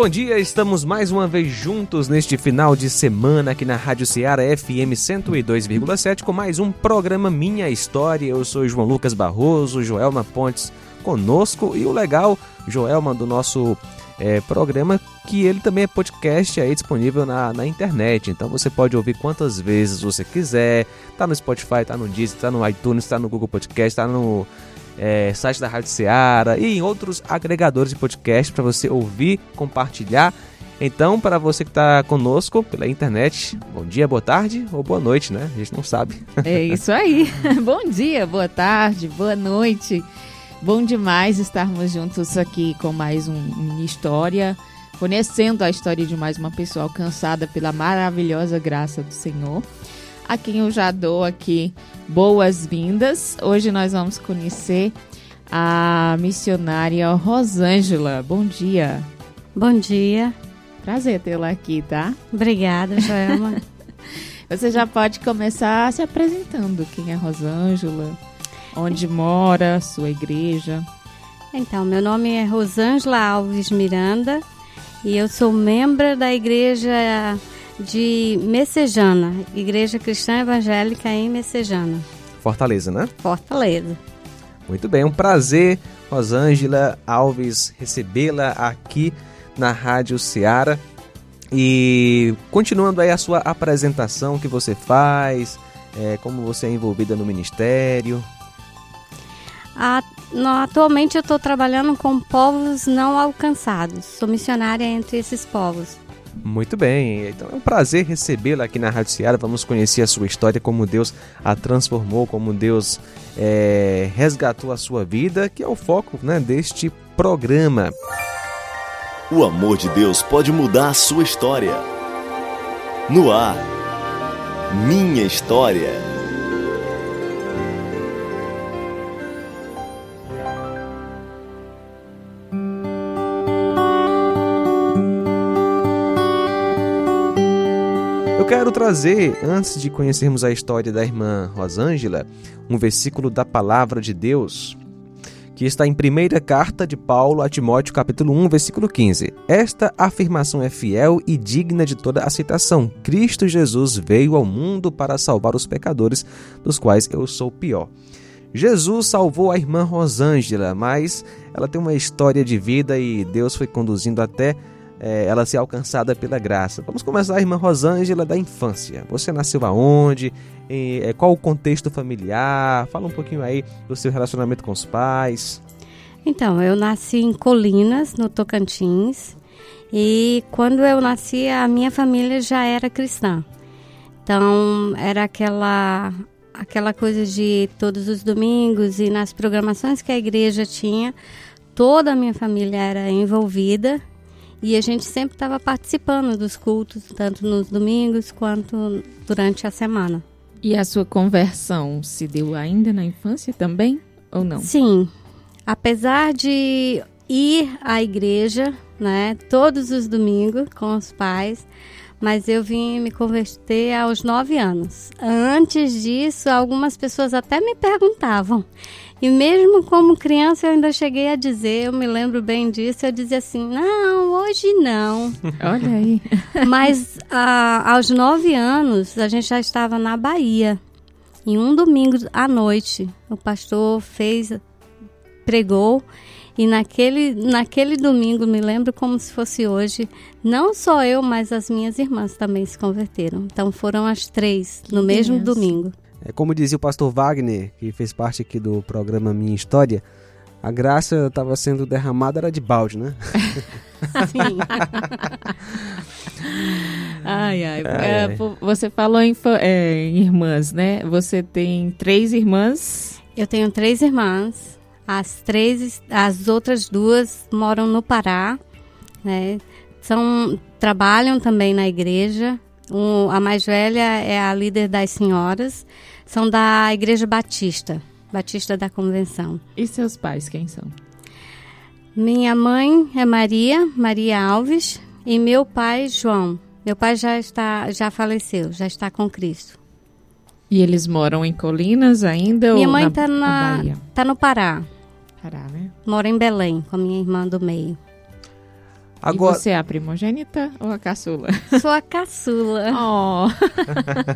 Bom dia, estamos mais uma vez juntos neste final de semana aqui na Rádio Ceará FM 102,7 com mais um programa Minha História. Eu sou João Lucas Barroso, Joelma Pontes conosco e o legal, Joelma, do nosso é, programa, que ele também é podcast aí disponível na, na internet. Então você pode ouvir quantas vezes você quiser. Tá no Spotify, tá no Deezer, tá no iTunes, tá no Google Podcast, tá no é, site da Rádio Ceará e em outros agregadores de podcast para você ouvir, compartilhar. Então, para você que está conosco pela internet, bom dia, boa tarde ou boa noite, né? A gente não sabe. É isso aí. bom dia, boa tarde, boa noite. Bom demais estarmos juntos aqui com mais um história, conhecendo a história de mais uma pessoa alcançada pela maravilhosa graça do Senhor a quem eu já dou aqui boas-vindas. Hoje nós vamos conhecer a missionária Rosângela. Bom dia. Bom dia. Prazer tê-la aqui, tá? Obrigada, Joelma. Você já pode começar se apresentando. Quem é Rosângela? Onde mora? Sua igreja? Então, meu nome é Rosângela Alves Miranda e eu sou membro da igreja de Messejana, Igreja Cristã Evangélica em Messejana. Fortaleza, né? Fortaleza. Muito bem, um prazer, Rosângela Alves, recebê-la aqui na Rádio Ceará. E continuando aí a sua apresentação que você faz, é, como você é envolvida no ministério. Atualmente eu estou trabalhando com povos não alcançados. Sou missionária entre esses povos. Muito bem, então é um prazer recebê-la aqui na Rádio Ceará. Vamos conhecer a sua história, como Deus a transformou, como Deus é, resgatou a sua vida, que é o foco né, deste programa. O amor de Deus pode mudar a sua história. No ar, minha história. Quero trazer, antes de conhecermos a história da irmã Rosângela, um versículo da palavra de Deus, que está em primeira carta de Paulo a Timóteo, capítulo 1, versículo 15. Esta afirmação é fiel e digna de toda aceitação. Cristo Jesus veio ao mundo para salvar os pecadores, dos quais eu sou pior. Jesus salvou a irmã Rosângela, mas ela tem uma história de vida e Deus foi conduzindo até é, ela ser alcançada pela graça. Vamos começar, irmã Rosângela, da infância. Você nasceu aonde? E, é, qual o contexto familiar? Fala um pouquinho aí do seu relacionamento com os pais. Então, eu nasci em Colinas, no Tocantins. E quando eu nasci, a minha família já era cristã. Então, era aquela aquela coisa de todos os domingos e nas programações que a igreja tinha, toda a minha família era envolvida e a gente sempre estava participando dos cultos, tanto nos domingos quanto durante a semana. E a sua conversão se deu ainda na infância também ou não? Sim. Apesar de ir à igreja, né, todos os domingos com os pais, mas eu vim me converter aos nove anos. Antes disso, algumas pessoas até me perguntavam: e mesmo como criança, eu ainda cheguei a dizer, eu me lembro bem disso, eu dizia assim: não, hoje não. Olha aí. Mas a, aos nove anos, a gente já estava na Bahia. Em um domingo à noite, o pastor fez, pregou. E naquele, naquele domingo, me lembro como se fosse hoje, não só eu, mas as minhas irmãs também se converteram. Então foram as três no mesmo domingo. É, como dizia o pastor Wagner, que fez parte aqui do programa Minha História, a graça estava sendo derramada era de balde, né? Sim. ai, ai. É, é. Você falou em, é, em, irmãs, né? Você tem três irmãs? Eu tenho três irmãs. As três, as outras duas moram no Pará, né? São, trabalham também na igreja. Um, a mais velha é a líder das senhoras, são da Igreja Batista, Batista da Convenção. E seus pais, quem são? Minha mãe é Maria, Maria Alves, e meu pai, João. Meu pai já está, já faleceu, já está com Cristo. E eles moram em Colinas ainda? Minha ou mãe na, está na, Bahia? tá no Pará, Pará, né? mora em Belém com a minha irmã do meio. Agora, E você é a primogênita ou a caçula? Sou a caçula. Oh,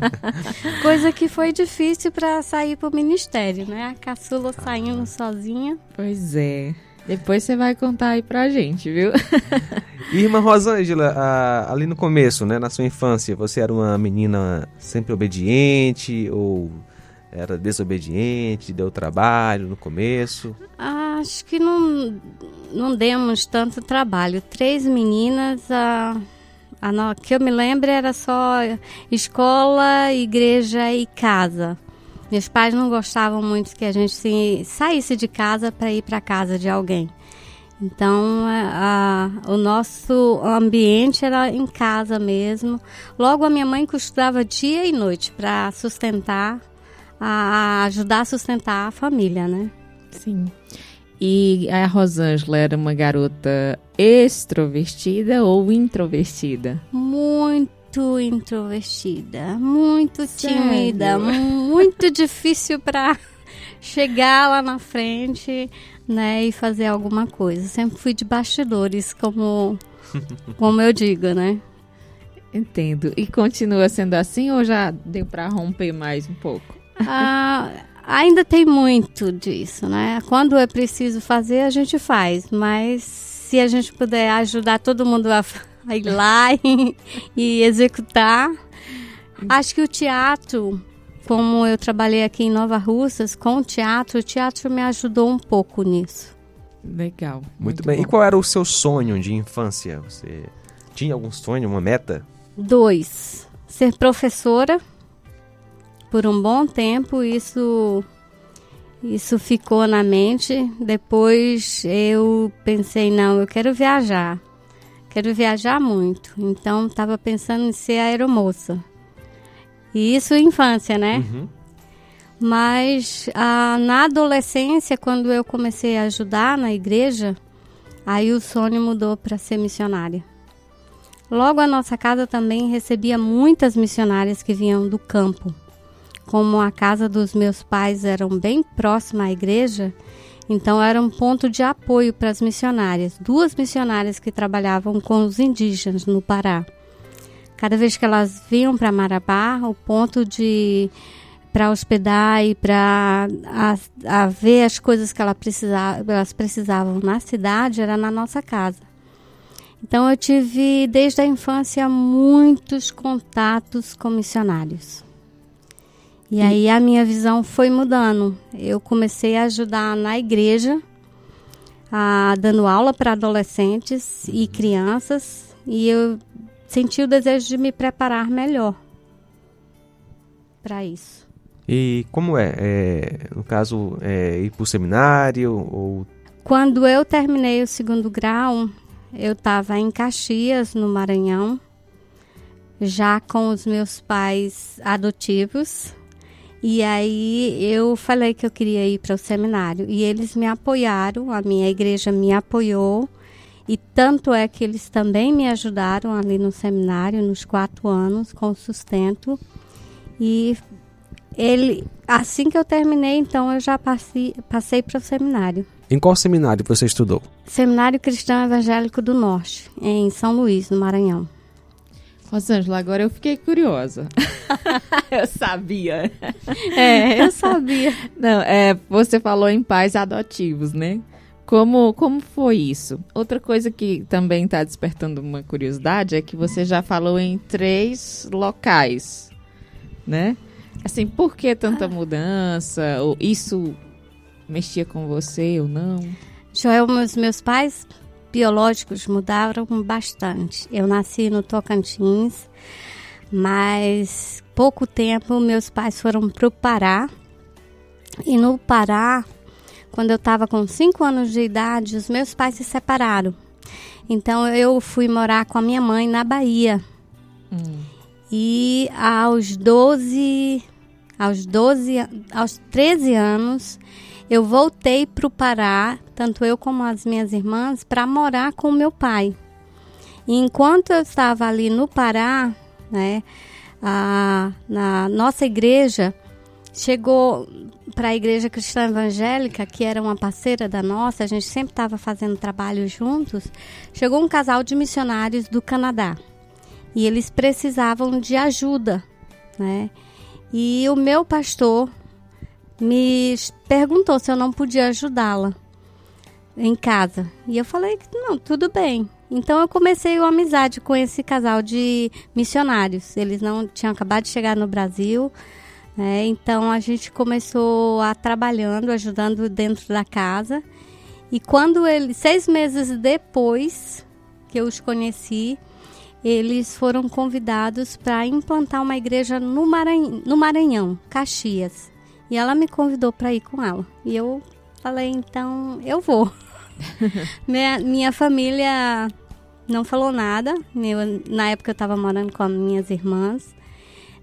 Coisa que foi difícil para sair pro ministério, né? A caçula saindo sozinha. pois é. Depois você vai contar aí pra gente, viu? Irmã Rosângela, ah, ali no começo, né, na sua infância, você era uma menina sempre obediente ou era desobediente, deu trabalho no começo? Acho que não, não demos tanto trabalho. Três meninas, a, a no- que eu me lembro era só escola, igreja e casa. Meus pais não gostavam muito que a gente se- saísse de casa para ir para casa de alguém. Então, a- o nosso ambiente era em casa mesmo. Logo, a minha mãe costurava dia e noite para sustentar, a, ajudar a sustentar a família, né? Sim. E a Rosângela era uma garota extrovertida ou introvertida? Muito introvertida, muito Sério? tímida, muito difícil para chegar lá na frente, né, e fazer alguma coisa. Sempre fui de bastidores, como como eu digo, né? Entendo. E continua sendo assim ou já deu pra romper mais um pouco? Ah, ainda tem muito disso, né? Quando é preciso fazer, a gente faz, mas se a gente puder ajudar todo mundo a, a ir lá e, e executar. Acho que o teatro, como eu trabalhei aqui em Nova Russas com o teatro, o teatro me ajudou um pouco nisso. Legal. Muito, bem. bom. E qual era o seu sonho de infância? Você tinha algum sonho, uma meta? Dois, ser professora por um bom tempo, isso isso ficou na mente. Depois eu pensei, não, eu quero viajar. Quero viajar muito. Então estava pensando em ser aeromoça. E isso em infância, né? Uhum. Mas ah, na adolescência, quando eu comecei a ajudar na igreja, aí o sonho mudou para ser missionária. Logo a nossa casa também recebia muitas missionárias que vinham do campo. Como a casa dos meus pais eram bem próxima à igreja, então era um ponto de apoio para as missionárias. Duas missionárias que trabalhavam com os indígenas no Pará. Cada vez que elas vinham para Marabá, o ponto de para hospedar e para a, a ver as coisas que ela precisava, elas precisavam na cidade era na nossa casa. Então eu tive desde a infância muitos contatos com missionários. E, aí a minha visão foi mudando. Eu comecei a ajudar na igreja, a, dando aula para adolescentes e crianças, e eu senti o desejo de me preparar melhor para isso. E como é? É, no caso, é, ir para o seminário ou Quando eu terminei o segundo grau, eu estava em Caxias, no Maranhão, já com os meus pais adotivos. E aí eu falei que eu queria ir para o seminário. E eles me apoiaram, a minha igreja me apoiou. E tanto é que eles também me ajudaram ali no seminário, nos quatro anos, com sustento. E ele, assim que eu terminei, então eu já passei, passei para o seminário. em qual seminário você estudou? Seminário Cristão Evangélico do Norte, em São Luís, no Maranhão. Rosângela, agora eu fiquei curiosa. eu sabia. É, eu sabia. Não, é, você falou em pais adotivos, né? Como, como foi isso? Outra coisa que também está despertando uma curiosidade é que você já falou em três locais, né? Assim, por que tanta mudança? Ou isso mexia com você ou não? Joel, meus, meus pais biológicos mudaram bastante. Eu nasci no Tocantins, mas pouco tempo meus pais foram para o Pará. E no Pará, quando eu estava com 5 anos de idade, os meus pais se separaram. Então eu fui morar com a minha mãe na Bahia. Hum. E aos 12, aos 12, aos 13 anos, eu voltei para o Pará, tanto eu como as minhas irmãs, para morar com meu pai. E enquanto eu estava ali no Pará, né, a, na nossa igreja, chegou para a igreja cristã evangélica, que era uma parceira da nossa, a gente sempre estava fazendo trabalho juntos, chegou um casal de missionários do Canadá. E eles precisavam de ajuda, né? E o meu pastor me perguntou se eu não podia ajudá-la em casa. E eu falei que não, tudo bem. Então eu comecei uma amizade com esse casal de missionários. Eles não tinham acabado de chegar no Brasil, né? Então a gente começou a trabalhando, ajudando dentro da casa. E quando eles, seis meses depois que eu os conheci, eles foram convidados para implantar uma igreja no Maranhão, no Maranhão, Caxias. E ela me convidou para ir com ela. E eu falei, então eu vou. minha, minha família não falou nada. Eu, na época eu estava morando com as minhas irmãs.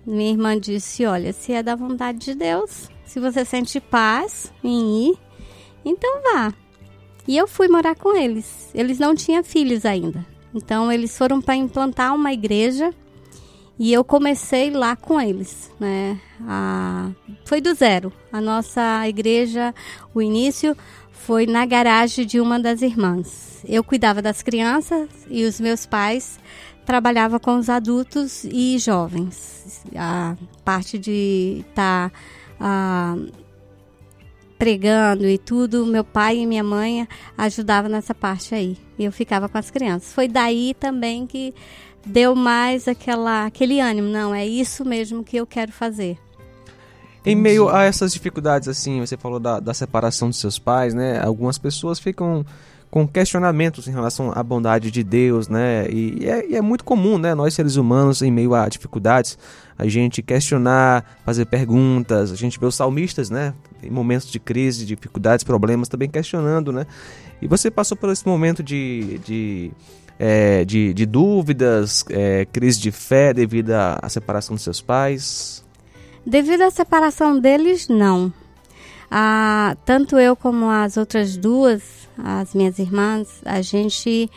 Minha irmã disse: Olha, se é da vontade de Deus, se você sente paz em ir, então vá. E eu fui morar com eles. Eles não tinham filhos ainda. Então eles foram para implantar uma igreja e eu comecei lá com eles, né? A, foi do zero. A nossa igreja, o início foi na garagem de uma das irmãs. Eu cuidava das crianças e os meus pais trabalhava com os adultos e jovens. A parte de estar tá, ah, pregando e tudo, meu pai e minha mãe ajudavam nessa parte aí. E eu ficava com as crianças. Foi daí também que deu mais aquela, aquele ânimo. Não, é isso mesmo que eu quero fazer. Em meio a essas dificuldades, assim, você falou da, da separação dos seus pais, né? Algumas pessoas ficam com questionamentos em relação à bondade de Deus, né? E é, e é, muito comum, né? Nós seres humanos, em meio a dificuldades, a gente questionar, fazer perguntas. A gente vê os salmistas, né? Em momentos de crise, dificuldades, problemas, também questionando, né? E você passou por esse momento de, de, é, de, de, dúvidas, é, crise de fé devido à, separação dos seus pais? Devido à separação deles, não. Ah, tanto eu como as outras duas as minhas irmãs, a gente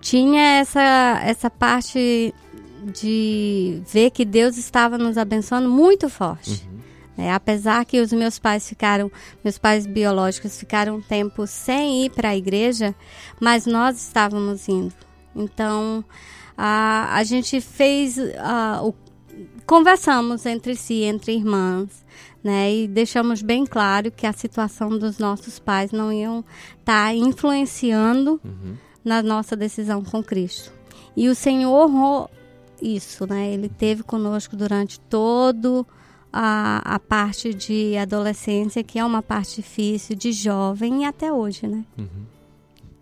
tinha essa, essa parte de ver que Deus estava nos abençoando muito forte. Uhum. É, apesar que os meus pais ficaram, meus pais biológicos ficaram um tempo sem ir para a igreja, mas nós estávamos indo. Então, a, a gente fez, a, o, conversamos entre si, entre irmãs, né? E deixamos bem claro que a situação dos nossos pais não iam estar tá influenciando uhum. na nossa decisão com Cristo. E o Senhor honrou isso, né? Ele teve conosco durante todo a, a parte de adolescência, que é uma parte difícil, de jovem e até hoje, né? Uhum.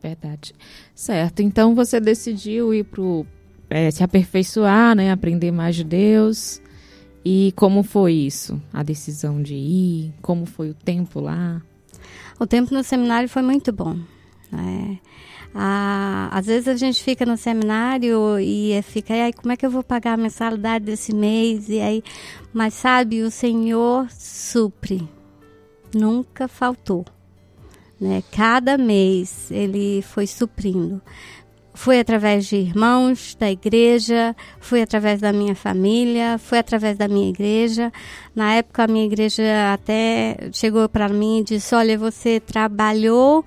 Verdade. Certo. Então você decidiu ir pro é, se aperfeiçoar, né? Aprender mais de Deus. E como foi isso? A decisão de ir? Como foi o tempo lá? O tempo no seminário foi muito bom. Né? Ah, às vezes a gente fica no seminário e fica, aí como é que eu vou pagar a mensalidade desse mês? E aí, mas sabe, o Senhor supre. Nunca faltou. Né? Cada mês ele foi suprindo. Foi através de irmãos da igreja, foi através da minha família, foi através da minha igreja. Na época, a minha igreja até chegou para mim e disse: Olha, você trabalhou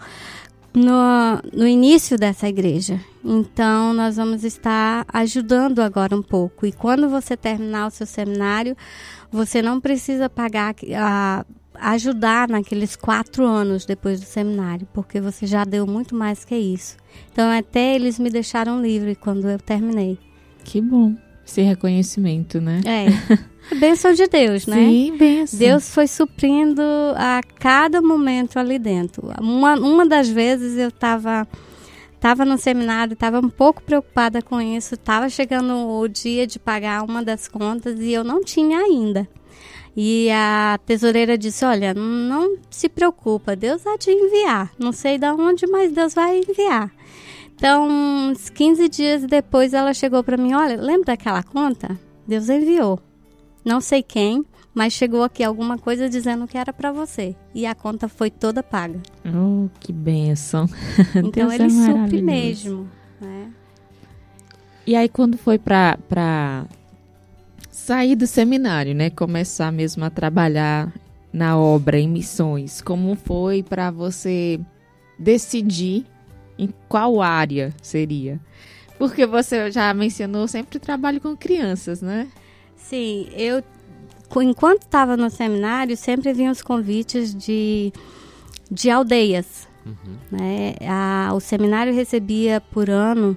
no, no início dessa igreja, então nós vamos estar ajudando agora um pouco. E quando você terminar o seu seminário, você não precisa pagar a ajudar naqueles quatro anos depois do seminário, porque você já deu muito mais que isso. Então, até eles me deixaram livre quando eu terminei. Que bom esse reconhecimento, né? É. Bênção de Deus, né? Sim, bênção. Deus foi suprindo a cada momento ali dentro. Uma, uma das vezes eu estava tava no seminário, estava um pouco preocupada com isso, estava chegando o dia de pagar uma das contas e eu não tinha ainda. E a tesoureira disse: Olha, não se preocupa, Deus vai te enviar. Não sei de onde, mas Deus vai enviar. Então, uns 15 dias depois, ela chegou para mim: Olha, lembra daquela conta? Deus enviou. Não sei quem, mas chegou aqui alguma coisa dizendo que era para você. E a conta foi toda paga. Oh, que benção. Então, Deus ele é supre mesmo. Né? E aí, quando foi para pra sair do seminário, né? Começar mesmo a trabalhar na obra, em missões, como foi para você decidir em qual área seria? Porque você já mencionou, sempre trabalho com crianças, né? Sim, eu enquanto estava no seminário sempre vinham os convites de, de aldeias. Né? A- o seminário recebia por ano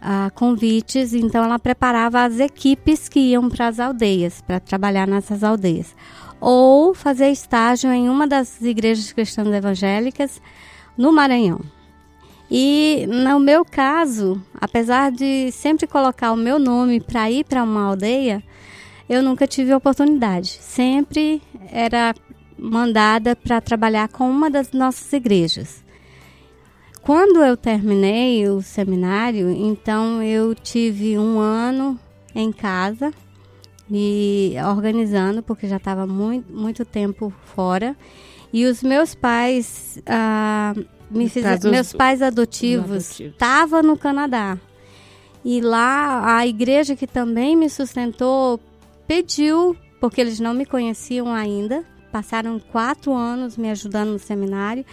ah, convites, então ela preparava as equipes que iam para as aldeias, para trabalhar nessas aldeias. Ou fazer estágio em uma das igrejas cristãs evangélicas no Maranhão. E no meu caso, apesar de sempre colocar o meu nome para ir para uma aldeia, eu nunca tive oportunidade. Sempre era mandada para trabalhar com uma das nossas igrejas. Quando eu terminei o seminário, então eu tive um ano em casa e organizando, porque já estava muito, muito tempo fora. E os meus pais ah, me caso, os- Meus pais os adotivos adotivos. estavam no Canadá. E lá a igreja que também me sustentou pediu, porque eles não me conheciam ainda, passaram quatro anos me ajudando no seminário,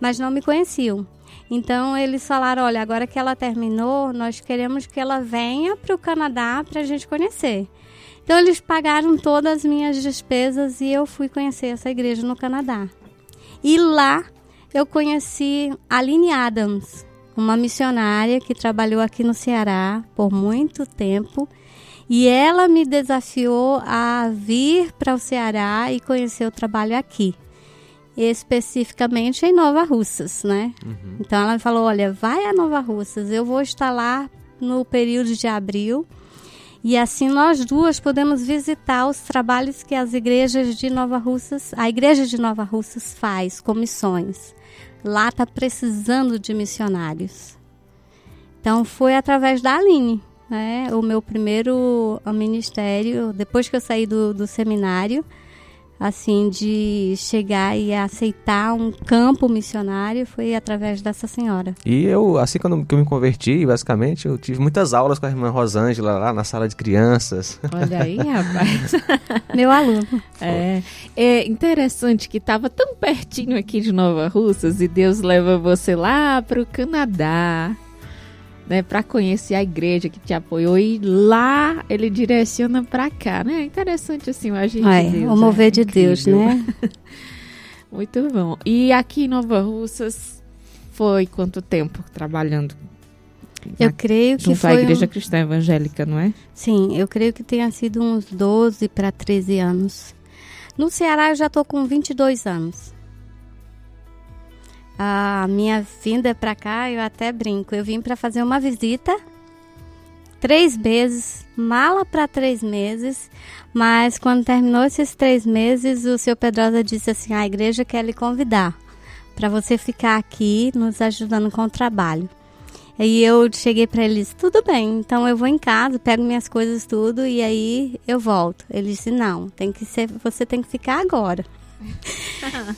mas não me conheciam. Então eles falaram: olha, agora que ela terminou, nós queremos que ela venha para o Canadá para a gente conhecer. Então eles pagaram todas as minhas despesas e eu fui conhecer essa igreja no Canadá. E lá eu conheci Aline Adams, uma missionária que trabalhou aqui no Ceará por muito tempo. E ela me desafiou a vir para o Ceará e conhecer o trabalho aqui, especificamente em Nova Russas, né? Então ela me falou: olha, vai a Nova Russas, eu vou estar lá no período de abril. E assim nós duas podemos visitar os trabalhos que as igrejas de Nova Russas, a igreja de Nova Russas faz com missões. Lá está precisando de missionários. Então foi através da Aline, né? O meu primeiro ministério, depois que eu saí do, do seminário, assim, de chegar e aceitar um campo missionário, foi através dessa senhora. E eu, assim quando que eu me converti, basicamente, eu tive muitas aulas com a irmã Rosângela lá na sala de crianças. Olha aí, rapaz. Meu aluno. É, é interessante que estava tão pertinho aqui de Nova Russas e Deus leva você lá para o Canadá, né, para conhecer a igreja que te apoiou e lá ele direciona para cá, né? Interessante assim o agir É, de Deus. o mover é de Deus, incrível. né? Muito bom. E aqui em Nova Russas foi quanto tempo trabalhando? Eu na- creio que foi. Igreja um- Cristã Evangélica, não é? Sim, eu creio que tenha sido uns 12 para 13 anos. No Ceará eu já estou com 22 anos. A minha vinda para cá, eu até brinco. Eu vim para fazer uma visita, três meses, mala para três meses. Mas quando terminou esses três meses, o seu Pedrosa disse assim: a igreja quer lhe convidar para você ficar aqui nos ajudando com o trabalho. Aí eu cheguei para ele e disse, tudo bem, então eu vou em casa, pego minhas coisas tudo e aí eu volto. Ele disse, não, tem que ser, você tem que ficar agora.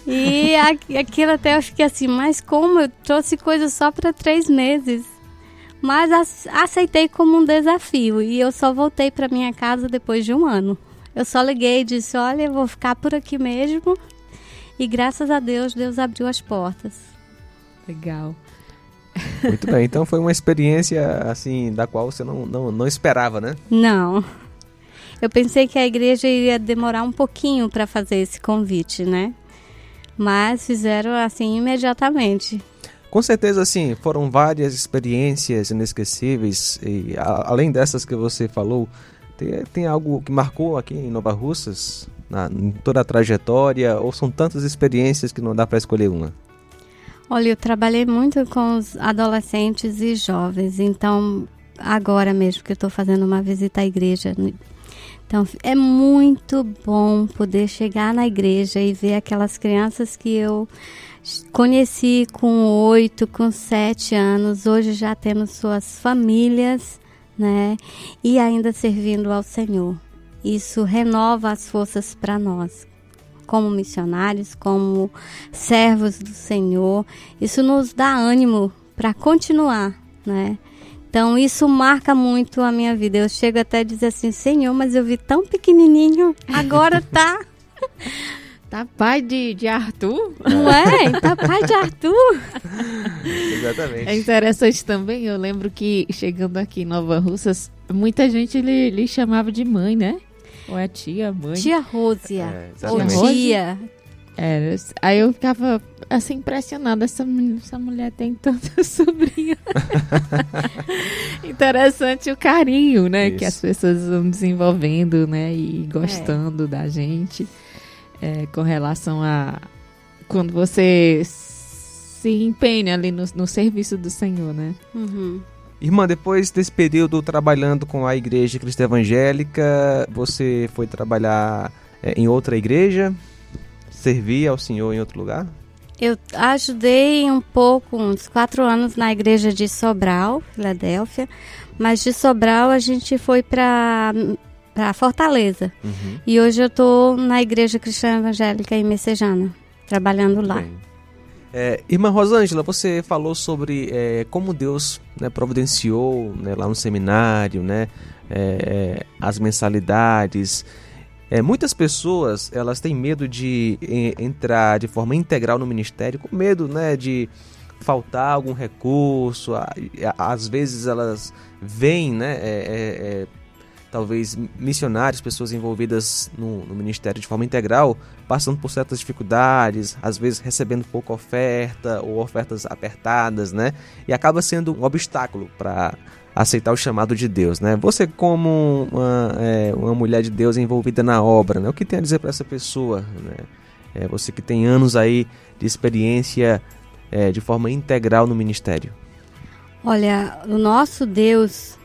E aquilo até eu fiquei assim, mas como eu trouxe coisas só para três meses? Mas ac- aceitei como um desafio e eu só voltei para minha casa depois de um ano. Eu só liguei e disse, olha, eu vou ficar por aqui mesmo. E graças a Deus, Deus abriu as portas. Legal. Muito bem, então foi uma experiência assim da qual você não, não, não esperava, né? Não. Eu pensei que a igreja iria demorar um pouquinho para fazer esse convite, né? Mas fizeram assim imediatamente. Com certeza, assim, foram várias experiências inesquecíveis e a- além dessas que você falou, tem, tem algo que marcou aqui em Nova Russas, na, em toda a trajetória, ou são tantas experiências que não dá para escolher uma? Olha, eu trabalhei muito com os adolescentes e jovens, então agora mesmo que eu estou fazendo uma visita à igreja, Então é muito bom poder chegar na igreja e ver aquelas crianças que eu conheci com oito, com sete anos, hoje já tendo suas famílias, né? E ainda servindo ao Senhor. Isso renova as forças para nós, como missionários, como servos do Senhor. Isso nos dá ânimo para continuar, né? Então isso marca muito a minha vida. Eu chego até a dizer assim, Senhor, mas eu vi tão pequenininho, agora tá Tá pai de, de Arthur? Não é? Tá pai de Arthur? Exatamente. É interessante também, eu lembro que chegando aqui em Nova Russas, muita gente lhe, lhe chamava de mãe, né? Ou é tia, mãe? Tia Rósia. É, ou tia. Era. Aí eu ficava assim impressionada, essa, essa mulher tem tanta sobrinha. Interessante o carinho, né, que Isso. as pessoas vão desenvolvendo, né, e gostando da gente é, com relação a quando você se empenha ali no, no serviço do Senhor, né? Uhum. Irmã, depois desse período trabalhando com a Igreja Cristã Evangélica, você foi trabalhar é, em outra igreja? Servir ao Senhor em outro lugar? Eu ajudei um pouco, uns quatro anos, na igreja de Sobral, Filadélfia. Mas de Sobral a gente foi para para Fortaleza. Uhum. E hoje eu estou na igreja cristã evangélica em Messejana, trabalhando lá. É, irmã Rosângela, você falou sobre é, como Deus né, providenciou né, lá no seminário, né, é, é, as mensalidades. É, muitas pessoas elas têm medo de e- entrar de forma integral no ministério, com medo né, de faltar algum recurso. Às vezes elas veem, né, é, é, é, talvez missionários, pessoas envolvidas no, no ministério de forma integral, passando por certas dificuldades, às vezes recebendo pouca oferta ou ofertas apertadas, né? E acaba sendo um obstáculo para aceitar o chamado de Deus, né? Você como uma, é, uma mulher de Deus envolvida na obra, né? O que tem a dizer para essa pessoa, né? É, você que tem anos aí de experiência é, de forma integral no ministério. Olha, o nosso Deus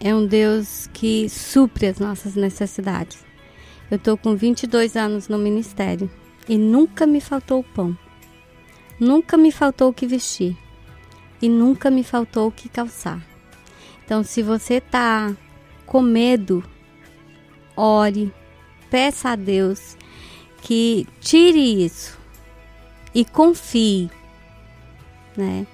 é um Deus que supre as nossas necessidades. Eu estou com 22 anos no ministério e nunca me faltou o pão. Nunca me faltou o que vestir. E nunca me faltou o que calçar. Então, se você está com medo, ore, peça a Deus que tire isso e confie, né?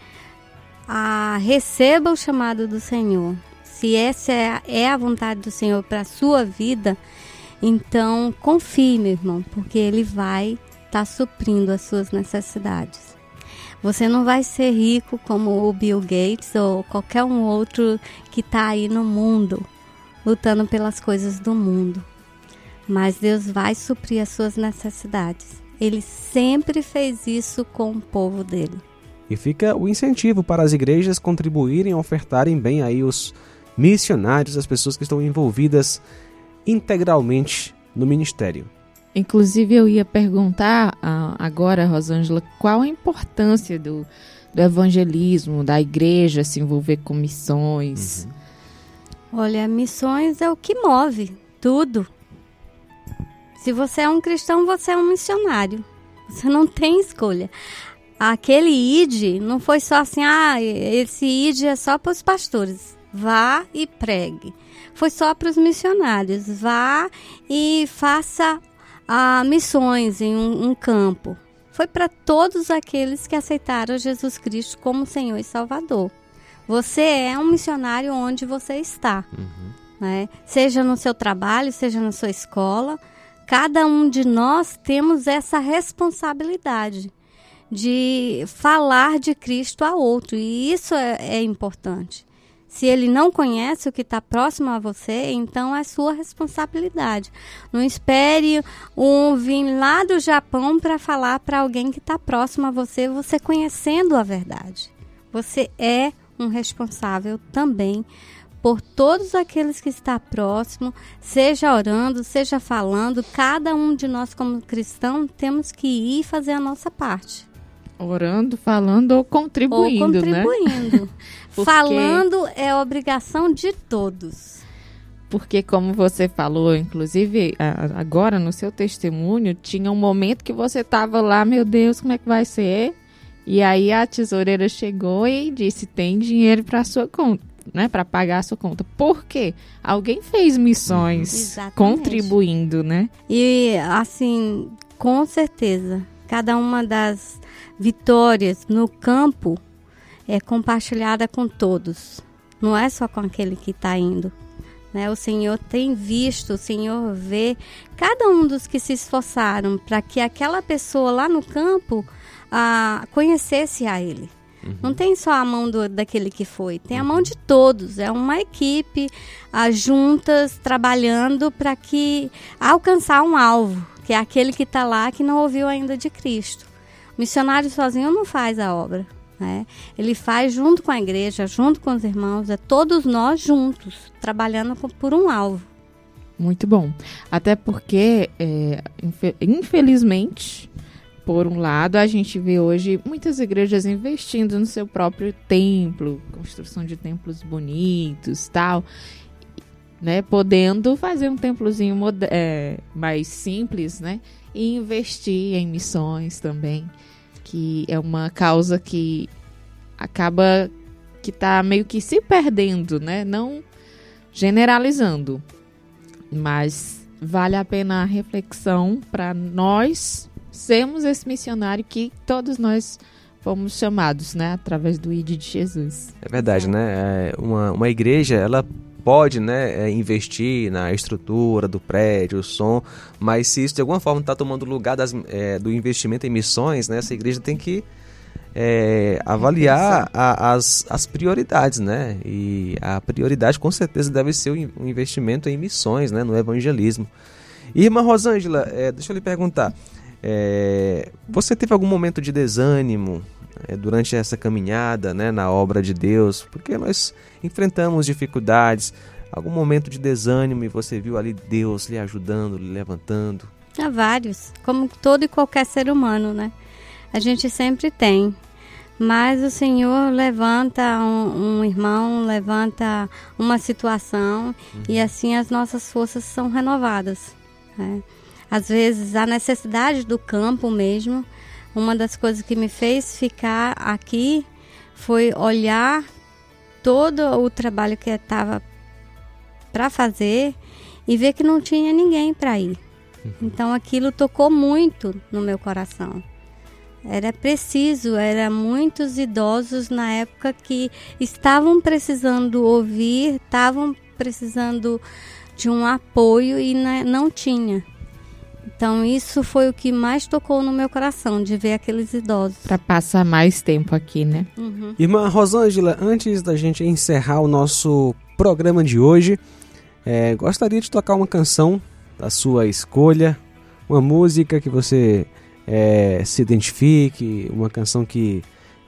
Ah, receba o chamado do Senhor. Se essa é a, é a vontade do Senhor para a sua vida, então confie, meu irmão, porque Ele vai estar suprindo as suas necessidades. Você não vai ser rico como o Bill Gates ou qualquer um outro que está aí no mundo, lutando pelas coisas do mundo. Mas Deus vai suprir as suas necessidades. Ele sempre fez isso com o povo dele. E fica o incentivo para as igrejas contribuírem, ofertarem bem aí os missionários, as pessoas que estão envolvidas integralmente no ministério. Inclusive, eu ia perguntar ah, agora, Rosângela, qual a importância do, do evangelismo, da igreja se envolver com missões. Olha, missões é o que move tudo. Se você é um cristão, você é um missionário. Você não tem escolha. Aquele ID não foi só assim, ah, esse ID é só para os pastores. Vá e pregue. Foi só para os missionários. Vá e faça ah, missões em um, um campo. Foi para todos aqueles que aceitaram Jesus Cristo como Senhor e Salvador. Você é um missionário onde você está. Né? Seja no seu trabalho, seja na sua escola. Cada um de nós temos essa responsabilidade de falar de Cristo a outro. E isso é, é importante. Se ele não conhece o que está próximo a você, então é sua responsabilidade. Não espere um vir lá do Japão para falar para alguém que está próximo a você, você conhecendo a verdade. Você é um responsável também por todos aqueles que está próximo, seja orando, seja falando, cada um de nós como cristão temos que ir fazer a nossa parte. Orando, falando ou contribuindo, ou né? Porque- Falando é obrigação de todos. porque como você falou, inclusive agora no seu testemunho, tinha um momento que você estava lá, meu Deus, como é que vai ser? E aí a tesoureira chegou e disse: tem dinheiro para sua conta, né? Para pagar a sua conta. Por quê? Alguém fez missões uhum. contribuindo, né? E assim, com certeza, cada uma das vitórias no campo é compartilhada com todos. Não é só com aquele que está indo. Né? O Senhor tem visto, o Senhor vê cada um dos que se esforçaram para que aquela pessoa lá no campo ah, conhecesse a Ele. Uhum. Não tem só a mão do, daquele que foi, tem a mão uhum. de todos. É uma equipe, as juntas, trabalhando para que alcançar um alvo, que é aquele que está lá que não ouviu ainda de Cristo. O missionário sozinho não faz a obra. Né? Ele faz junto com a igreja, junto com os irmãos, é todos nós juntos, trabalhando por um alvo. Muito bom. Até porque, é, infelizmente, por um lado, a gente vê hoje muitas igrejas investindo no seu próprio templo, construção de templos bonitos, tal, né, podendo fazer um templozinho é, mais simples, né, e investir em missões também, que é uma causa que acaba que está meio que se perdendo, né, não generalizando, mas vale a pena a reflexão para nós sermos esse missionário que todos nós fomos chamados, né, através do ID de Jesus. É verdade, né? É uma, uma igreja, ela pode né, é, investir na estrutura do prédio, o som, mas se isso de alguma forma está tomando lugar das, é, do investimento em missões, né, essa igreja tem que é, avaliar a, as, as prioridades, né? E a prioridade com certeza deve ser o investimento em missões, né, no evangelismo. Irmã Rosângela, é, deixa eu lhe perguntar, é, você teve algum momento de desânimo é, durante essa caminhada né, na obra de Deus? Porque nós enfrentamos dificuldades, algum momento de desânimo e você viu ali Deus lhe ajudando, lhe levantando? Há vários, como todo e qualquer ser humano, né? A gente sempre tem. Mas o Senhor levanta um, um irmão, levanta uma situação uhum. e assim as nossas forças são renovadas. Né? às vezes a necessidade do campo mesmo. Uma das coisas que me fez ficar aqui foi olhar todo o trabalho que estava para fazer e ver que não tinha ninguém para ir. Uhum. Então aquilo tocou muito no meu coração. Era preciso, era muitos idosos na época que estavam precisando ouvir, estavam precisando de um apoio e não tinha. Então isso foi o que mais tocou no meu coração, de ver aqueles idosos. Para passar mais tempo aqui, né? Uhum. Irmã Rosângela, antes da gente encerrar o nosso programa de hoje, é, gostaria de tocar uma canção da sua escolha, uma música que você é, se identifique, uma canção que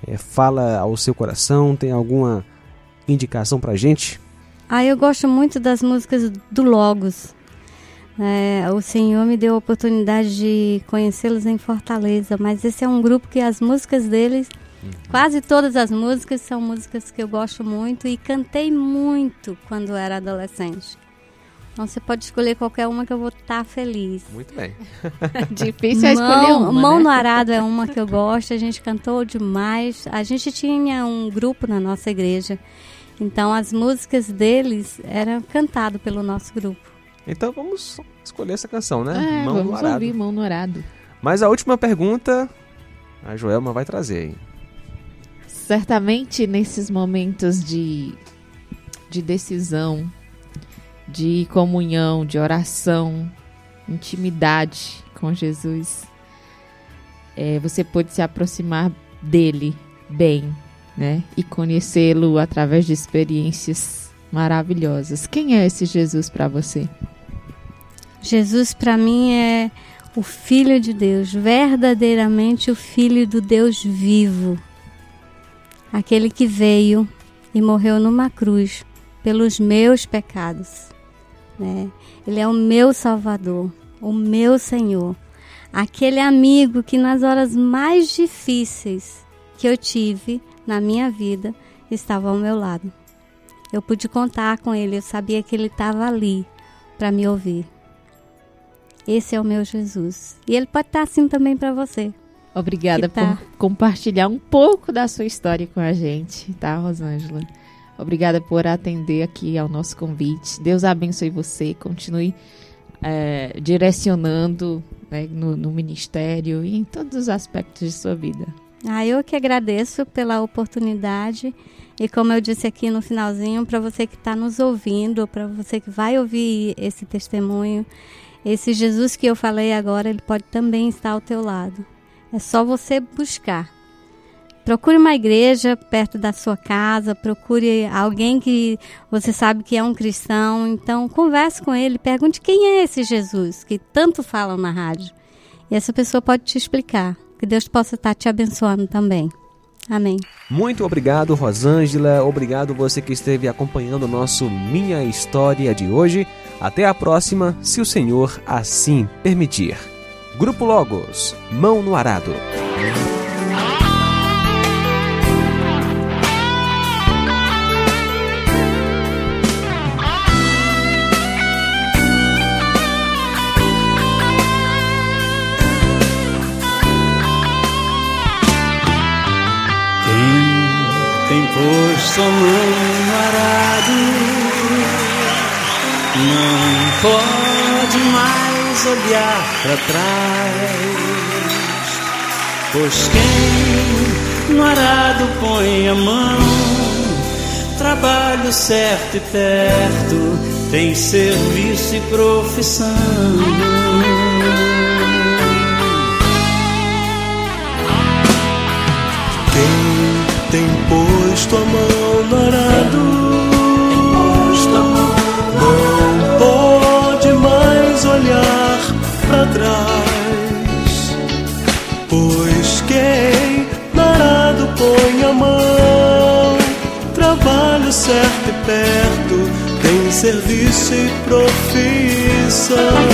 é, fala ao seu coração, tem alguma indicação pra gente? Ah, eu gosto muito das músicas do Logos. É, o Senhor me deu a oportunidade de conhecê-los em Fortaleza, mas esse é um grupo que as músicas deles, uhum. quase todas as músicas, são músicas que eu gosto muito e cantei muito quando era adolescente. Então você pode escolher qualquer uma que eu vou estar feliz. Muito bem. Difícil é escolher uma. Mão né? no Arado é uma que eu gosto, a gente cantou demais. A gente tinha um grupo na nossa igreja. Então as músicas deles eram cantadas pelo nosso grupo. Então vamos escolher essa canção, né? É, Mão vamos no ouvir Mão no Arado. Mas a última pergunta a Joelma vai trazer aí. Certamente nesses momentos de, de decisão, de comunhão, de oração, intimidade com Jesus, é, você pode se aproximar dele bem, né? E conhecê-lo através de experiências maravilhosas. Quem é esse Jesus para você? Jesus para mim é o Filho de Deus, verdadeiramente o Filho do Deus vivo. Aquele que veio e morreu numa cruz pelos meus pecados. Né? Ele é o meu Salvador, o meu Senhor. Aquele amigo que nas horas mais difíceis que eu tive na minha vida estava ao meu lado. eu pude contar com ele, eu sabia que ele estava ali para me ouvir. Esse é o meu Jesus. E ele pode estar assim também para você. Obrigada tá. por compartilhar um pouco da sua história com a gente, tá, Rosângela? Obrigada por atender aqui ao nosso convite. Deus abençoe você, continue é, direcionando né, no, no ministério e em todos os aspectos de sua vida. Ah, eu que agradeço pela oportunidade e como eu disse aqui no finalzinho, para você que está nos ouvindo, para você que vai ouvir esse testemunho, esse Jesus que eu falei agora, ele pode também estar ao teu lado. É só você buscar. Procure uma igreja perto da sua casa, procure alguém que você sabe que é um cristão. Então, converse com ele, pergunte quem é esse Jesus que tanto falam na rádio. E essa pessoa pode te explicar. Que Deus possa estar te abençoando também. Amém. Muito obrigado, Rosângela. Obrigado você que esteve acompanhando o nosso Minha História de hoje. Até a próxima, se o Senhor assim permitir. Grupo Logos, Mão no Arado. Mão no arado, não pode mais olhar para trás, pois quem no arado põe a mão, trabalho certo e perto, tem serviço e profissão. tem posto a mão no arado. Não pode mais olhar para trás, pois quem no arado põe a mão, trabalho certo e perto, tem serviço e profissão.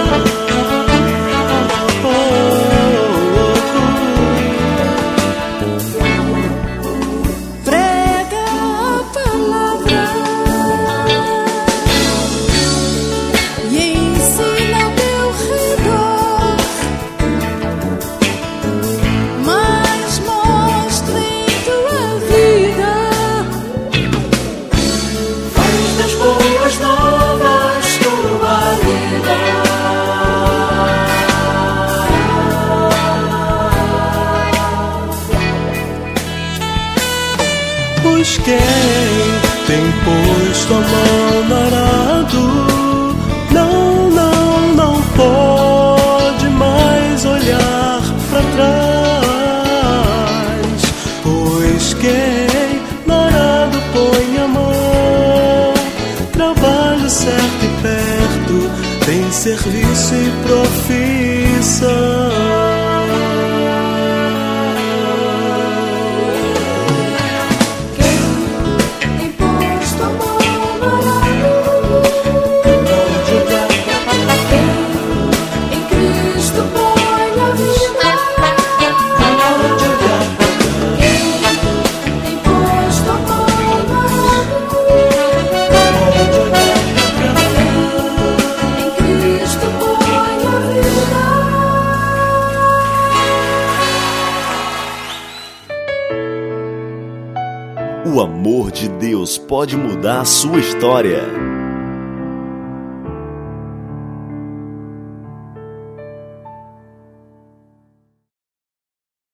O amor de Deus pode mudar a sua história.